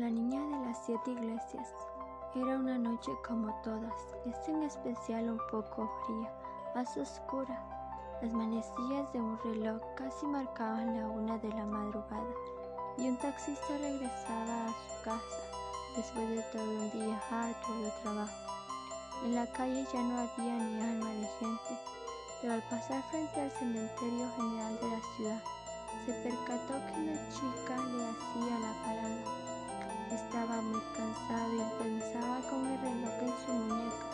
La niña de las siete iglesias. Era una noche como todas, es en especial un poco fría, más oscura. Las manecillas de un reloj casi marcaban la una de la madrugada y un taxista regresaba a su casa después de todo un día harto de trabajo. En la calle ya no había ni alma de gente, pero al pasar frente al cementerio general de la ciudad, se percató que la chica le hacía la parada. Estaba muy cansado y pensaba con el reloj en su muñeca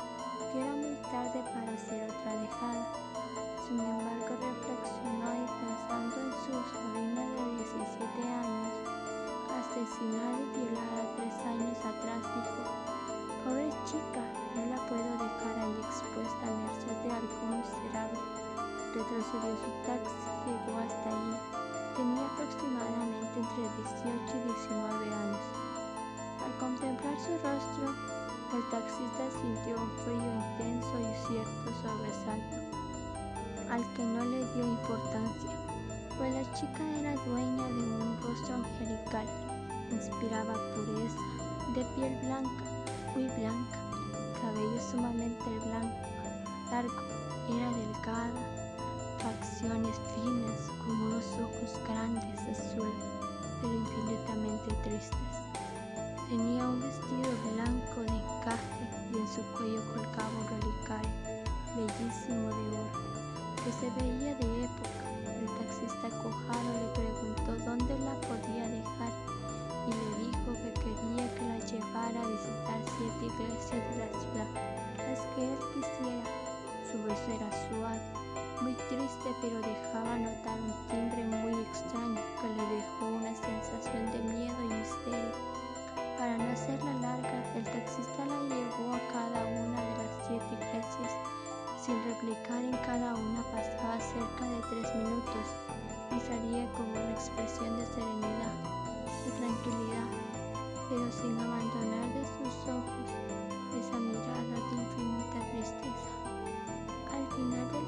que era muy tarde para hacer otra dejada. Sin embargo, reflexionó y pensando en su sobrina de 17 años, asesinada y violada tres años atrás, dijo, pobre chica, no la puedo dejar ahí expuesta a merced de algún miserable. Retrocedió su taxi, llegó hasta allí. Tenía aproximadamente entre 18 y 19 años. Al contemplar su rostro, el taxista sintió un frío intenso y cierto sobresalto, al que no le dio importancia, pues la chica era dueña de un rostro angelical, inspiraba pureza, de piel blanca, muy blanca, cabello sumamente blanco, largo, era delgada, facciones finas, con unos ojos grandes azules, pero infinitamente tristes. Tenía un vestido blanco de encaje y en su cuello colgaba un relicario bellísimo de oro que se veía de época. El taxista cojado le preguntó dónde la podía tres minutos y salía con una expresión de serenidad y tranquilidad, pero sin abandonar de sus ojos esa mirada de infinita tristeza. Al final del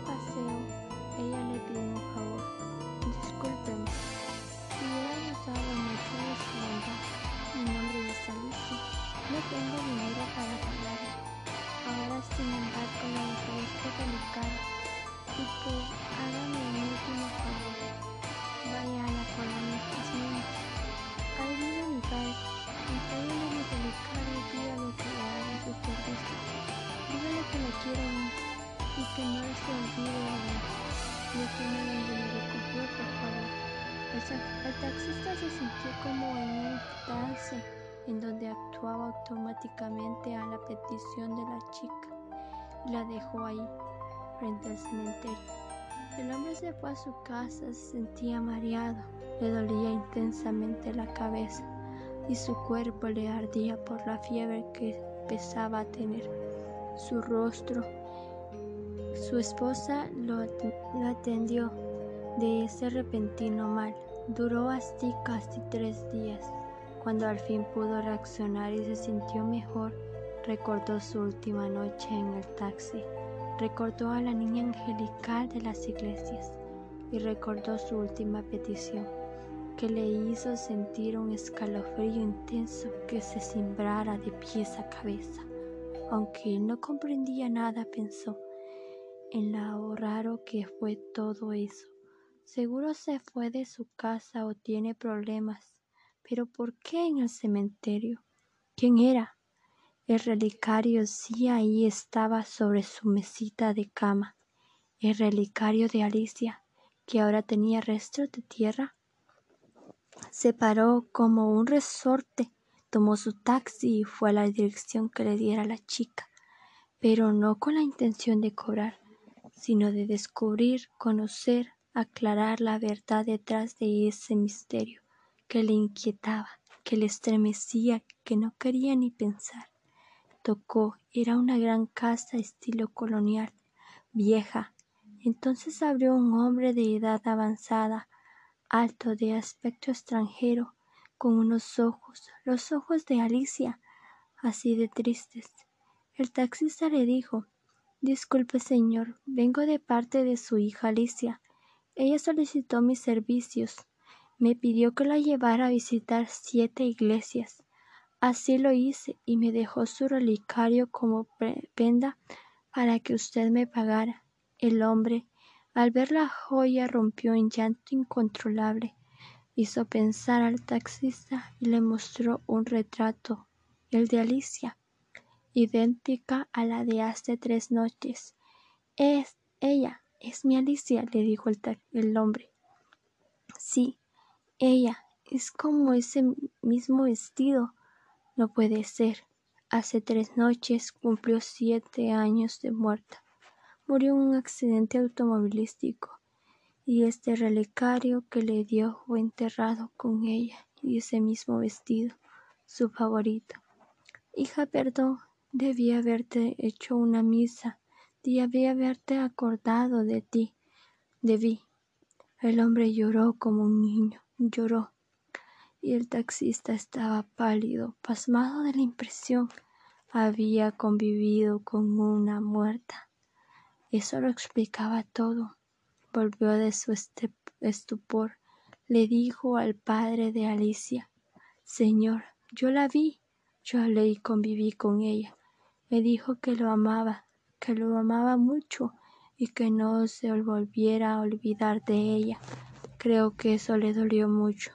taxista se sintió como en un trance en donde actuaba automáticamente a la petición de la chica y la dejó ahí, frente al cementerio. El hombre se fue a su casa, se sentía mareado, le dolía intensamente la cabeza y su cuerpo le ardía por la fiebre que empezaba a tener. Su rostro, su esposa lo atendió de ese repentino mal. Duró así casi tres días. Cuando al fin pudo reaccionar y se sintió mejor, recordó su última noche en el taxi, recordó a la niña angelical de las iglesias y recordó su última petición, que le hizo sentir un escalofrío intenso que se cimbrara de pies a cabeza. Aunque él no comprendía nada, pensó en lo raro que fue todo eso Seguro se fue de su casa o tiene problemas. Pero ¿por qué en el cementerio? ¿Quién era? El relicario sí ahí estaba sobre su mesita de cama. El relicario de Alicia, que ahora tenía restos de tierra. Se paró como un resorte, tomó su taxi y fue a la dirección que le diera la chica, pero no con la intención de cobrar, sino de descubrir, conocer, aclarar la verdad detrás de ese misterio que le inquietaba, que le estremecía, que no quería ni pensar. Tocó, era una gran casa estilo colonial, vieja. Entonces abrió un hombre de edad avanzada, alto, de aspecto extranjero, con unos ojos, los ojos de Alicia, así de tristes. El taxista le dijo Disculpe, señor, vengo de parte de su hija Alicia. Ella solicitó mis servicios. Me pidió que la llevara a visitar siete iglesias. Así lo hice y me dejó su relicario como prenda para que usted me pagara. El hombre, al ver la joya, rompió en llanto incontrolable. Hizo pensar al taxista y le mostró un retrato, el de Alicia, idéntica a la de hace tres noches. Es ella, es mi Alicia, le dijo el, el hombre. Sí, ella, es como ese mismo vestido. No puede ser. Hace tres noches cumplió siete años de muerta. Murió en un accidente automovilístico y este relicario que le dio fue enterrado con ella y ese mismo vestido, su favorito. Hija, perdón, debí haberte hecho una misa, debí haberte acordado de ti, debí. El hombre lloró como un niño, lloró y el taxista estaba pálido, pasmado de la impresión. Había convivido con una muerta. Eso lo explicaba todo. Volvió de su estupor. Le dijo al padre de Alicia, Señor, yo la vi, yo hablé y conviví con ella. Me dijo que lo amaba, que lo amaba mucho y que no se volviera a olvidar de ella. Creo que eso le dolió mucho.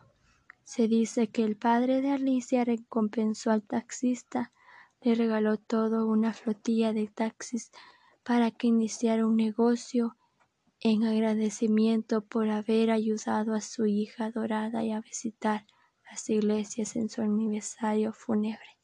Se dice que el padre de Alicia recompensó al taxista, le regaló todo una flotilla de taxis para que iniciara un negocio en agradecimiento por haber ayudado a su hija adorada y a visitar las iglesias en su aniversario fúnebre.